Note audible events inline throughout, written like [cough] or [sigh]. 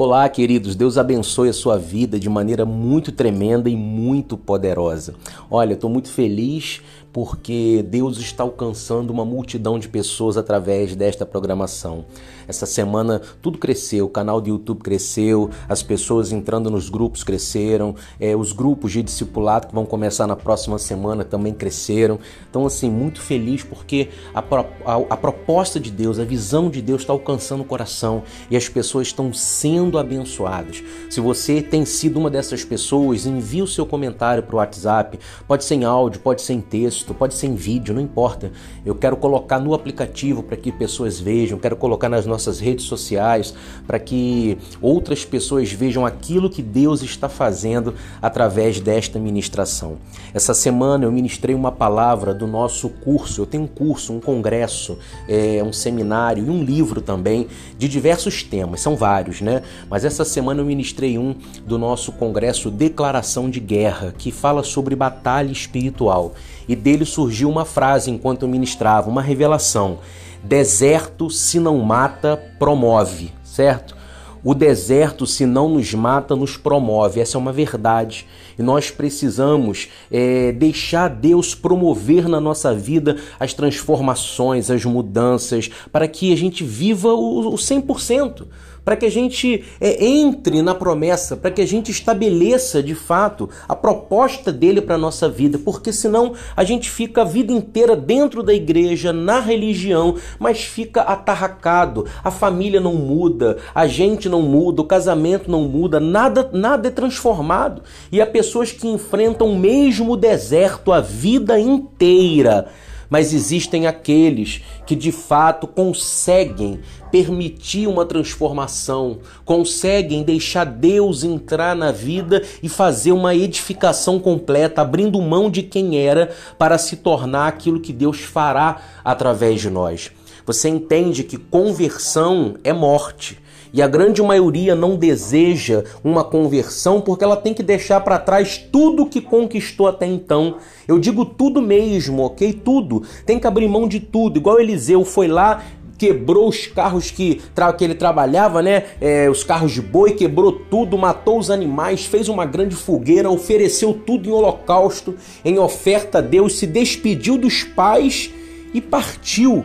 Olá, queridos. Deus abençoe a sua vida de maneira muito tremenda e muito poderosa. Olha, estou muito feliz porque Deus está alcançando uma multidão de pessoas através desta programação. Essa semana tudo cresceu, o canal do YouTube cresceu, as pessoas entrando nos grupos cresceram, é, os grupos de discipulado que vão começar na próxima semana também cresceram. Então, assim, muito feliz porque a, a, a proposta de Deus, a visão de Deus está alcançando o coração e as pessoas estão sendo abençoadas. Se você tem sido uma dessas pessoas, envie o seu comentário para o WhatsApp, pode ser em áudio, pode ser em texto texto, pode ser em vídeo, não importa. Eu quero colocar no aplicativo para que pessoas vejam, quero colocar nas nossas redes sociais para que outras pessoas vejam aquilo que Deus está fazendo através desta ministração. Essa semana eu ministrei uma palavra do nosso curso. Eu tenho um curso, um congresso, é, um seminário e um livro também de diversos temas, são vários, né? Mas essa semana eu ministrei um do nosso congresso Declaração de Guerra, que fala sobre batalha espiritual e dele surgiu uma frase enquanto eu ministrava, uma revelação: Deserto, se não mata, promove, certo? O deserto, se não nos mata, nos promove. Essa é uma verdade. E nós precisamos é, deixar Deus promover na nossa vida as transformações, as mudanças, para que a gente viva o, o 100% para que a gente é, entre na promessa, para que a gente estabeleça de fato a proposta dele para a nossa vida, porque senão a gente fica a vida inteira dentro da igreja, na religião, mas fica atarracado, a família não muda, a gente não muda, o casamento não muda, nada, nada é transformado. E há pessoas que enfrentam o mesmo deserto a vida inteira mas existem aqueles que de fato conseguem permitir uma transformação, conseguem deixar Deus entrar na vida e fazer uma edificação completa, abrindo mão de quem era para se tornar aquilo que Deus fará através de nós. Você entende que conversão é morte. E a grande maioria não deseja uma conversão porque ela tem que deixar para trás tudo que conquistou até então. Eu digo tudo mesmo, ok? Tudo. Tem que abrir mão de tudo. Igual Eliseu foi lá, quebrou os carros que, que ele trabalhava, né? É, os carros de boi, quebrou tudo, matou os animais, fez uma grande fogueira, ofereceu tudo em holocausto, em oferta a Deus, se despediu dos pais e partiu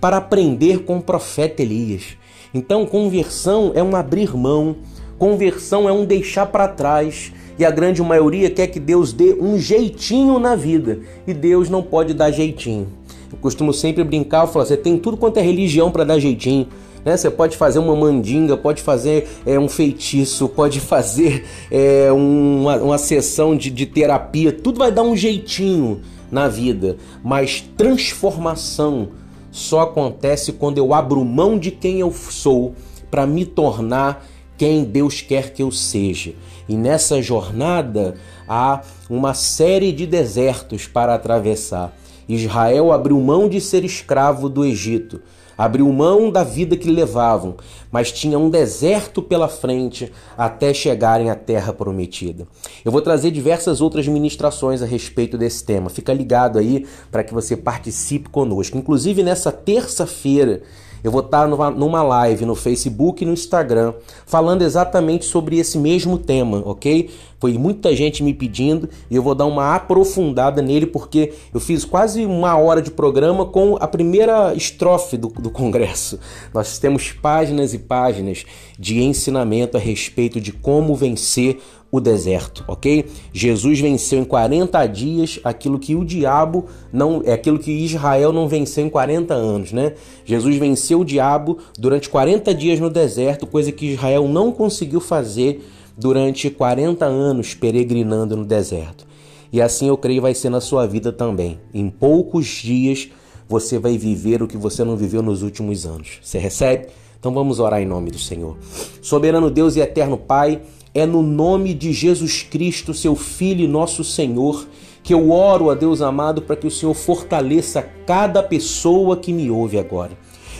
para aprender com o profeta Elias. Então, conversão é um abrir mão, conversão é um deixar para trás. E a grande maioria quer que Deus dê um jeitinho na vida. E Deus não pode dar jeitinho. Eu costumo sempre brincar, eu falo, você tem tudo quanto é religião para dar jeitinho. Né? Você pode fazer uma mandinga, pode fazer é, um feitiço, pode [laughs] fazer é, uma, uma sessão de, de terapia, tudo vai dar um jeitinho na vida, mas transformação só acontece quando eu abro mão de quem eu sou para me tornar quem Deus quer que eu seja. E nessa jornada há uma série de desertos para atravessar. Israel abriu mão de ser escravo do Egito, abriu mão da vida que levavam, mas tinha um deserto pela frente até chegarem à terra prometida. Eu vou trazer diversas outras ministrações a respeito desse tema. Fica ligado aí para que você participe conosco. Inclusive nessa terça-feira eu vou estar numa live no Facebook e no Instagram falando exatamente sobre esse mesmo tema, ok? Foi muita gente me pedindo e eu vou dar uma aprofundada nele porque eu fiz quase uma hora de programa com a primeira estrofe do, do congresso. Nós temos páginas e páginas de ensinamento a respeito de como vencer o deserto, ok? Jesus venceu em 40 dias aquilo que o diabo não, é aquilo que Israel não venceu em 40 anos, né? Jesus venceu o diabo durante 40 dias no deserto, coisa que Israel não conseguiu fazer durante 40 anos peregrinando no deserto. E assim eu creio vai ser na sua vida também. Em poucos dias você vai viver o que você não viveu nos últimos anos. Você recebe? Então vamos orar em nome do Senhor. Soberano Deus e eterno Pai, é no nome de Jesus Cristo, seu Filho e nosso Senhor, que eu oro a Deus amado para que o Senhor fortaleça cada pessoa que me ouve agora.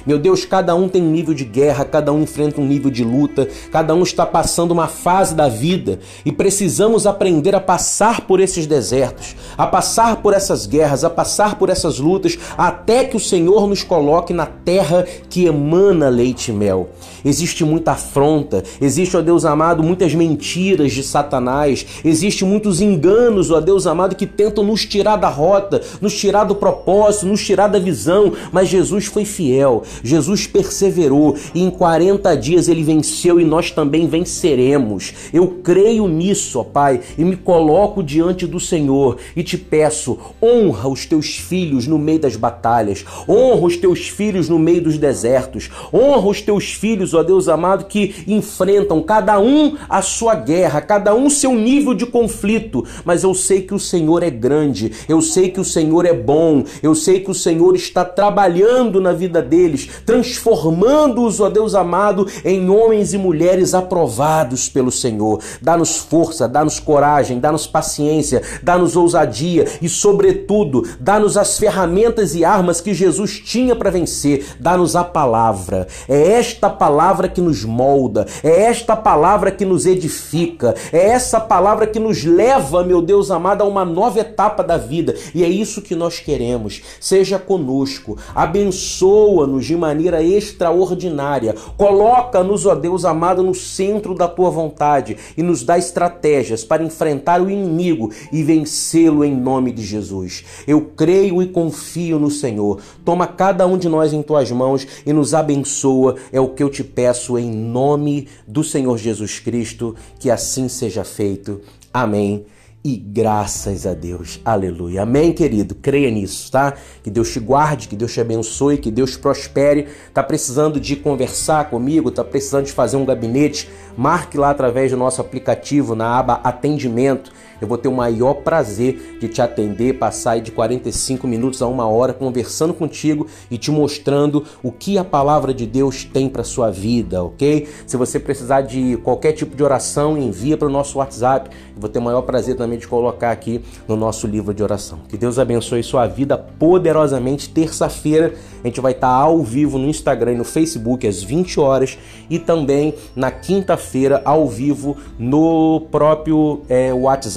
Meu Deus, cada um tem um nível de guerra, cada um enfrenta um nível de luta, cada um está passando uma fase da vida e precisamos aprender a passar por esses desertos, a passar por essas guerras, a passar por essas lutas, até que o Senhor nos coloque na terra que emana leite e mel. Existe muita afronta, existe, ó Deus amado, muitas mentiras de Satanás, existe muitos enganos, ó Deus amado, que tentam nos tirar da rota, nos tirar do propósito, nos tirar da visão, mas Jesus foi fiel, Jesus perseverou. E em 40 dias ele venceu e nós também venceremos. Eu creio nisso, ó Pai, e me coloco diante do Senhor e te peço, honra os teus filhos no meio das batalhas, honra os teus filhos no meio dos desertos, honra os teus filhos, ó Deus amado, que enfrentam cada um a sua guerra, cada um seu nível de conflito, mas eu sei que o Senhor é grande, eu sei que o Senhor é bom, eu sei que o Senhor está trabalhando na vida deles, transformando-os, ó Deus amado, em homens e mulheres aprovados pelo Senhor. Dá-nos força, dá-nos coragem, dá-nos paciência, dá-nos ousadia e, sobretudo, dá-nos as ferramentas e armas que Jesus tinha para vencer. Dá-nos a palavra. É esta palavra que nos molda, é esta palavra que nos edifica, é essa palavra que nos leva, meu Deus amado, a uma nova etapa da vida. E é isso que nós queremos. Seja conosco, abençoa-nos de maneira extraordinária. Coloca-nos, ó Deus amado, no centro da tua vontade e nos dá estratégias para enfrentar o inimigo e vencê-lo em nome de Jesus. Eu creio e confio no Senhor. Toma cada um de nós em tuas mãos e nos abençoa. É o que eu te peço em nome do Senhor Jesus Cristo. Que assim seja feito. Amém e graças a Deus. Aleluia. Amém, querido? Creia nisso, tá? Que Deus te guarde, que Deus te abençoe, que Deus prospere. Tá precisando de conversar comigo? Tá precisando de fazer um gabinete? Marque lá através do nosso aplicativo na aba Atendimento. Eu vou ter o maior prazer de te atender, passar de 45 minutos a uma hora conversando contigo e te mostrando o que a palavra de Deus tem para sua vida, ok? Se você precisar de qualquer tipo de oração, envia para o nosso WhatsApp. Eu vou ter o maior prazer também de colocar aqui no nosso livro de oração. Que Deus abençoe sua vida poderosamente. Terça-feira a gente vai estar ao vivo no Instagram e no Facebook às 20 horas e também na quinta-feira ao vivo no próprio é,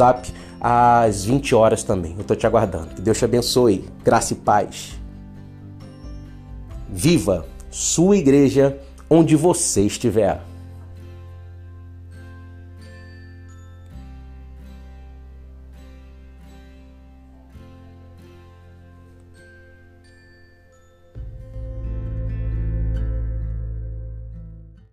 WhatsApp às 20 horas também. Eu estou te aguardando. Que Deus te abençoe. Graça e paz. Viva sua igreja onde você estiver.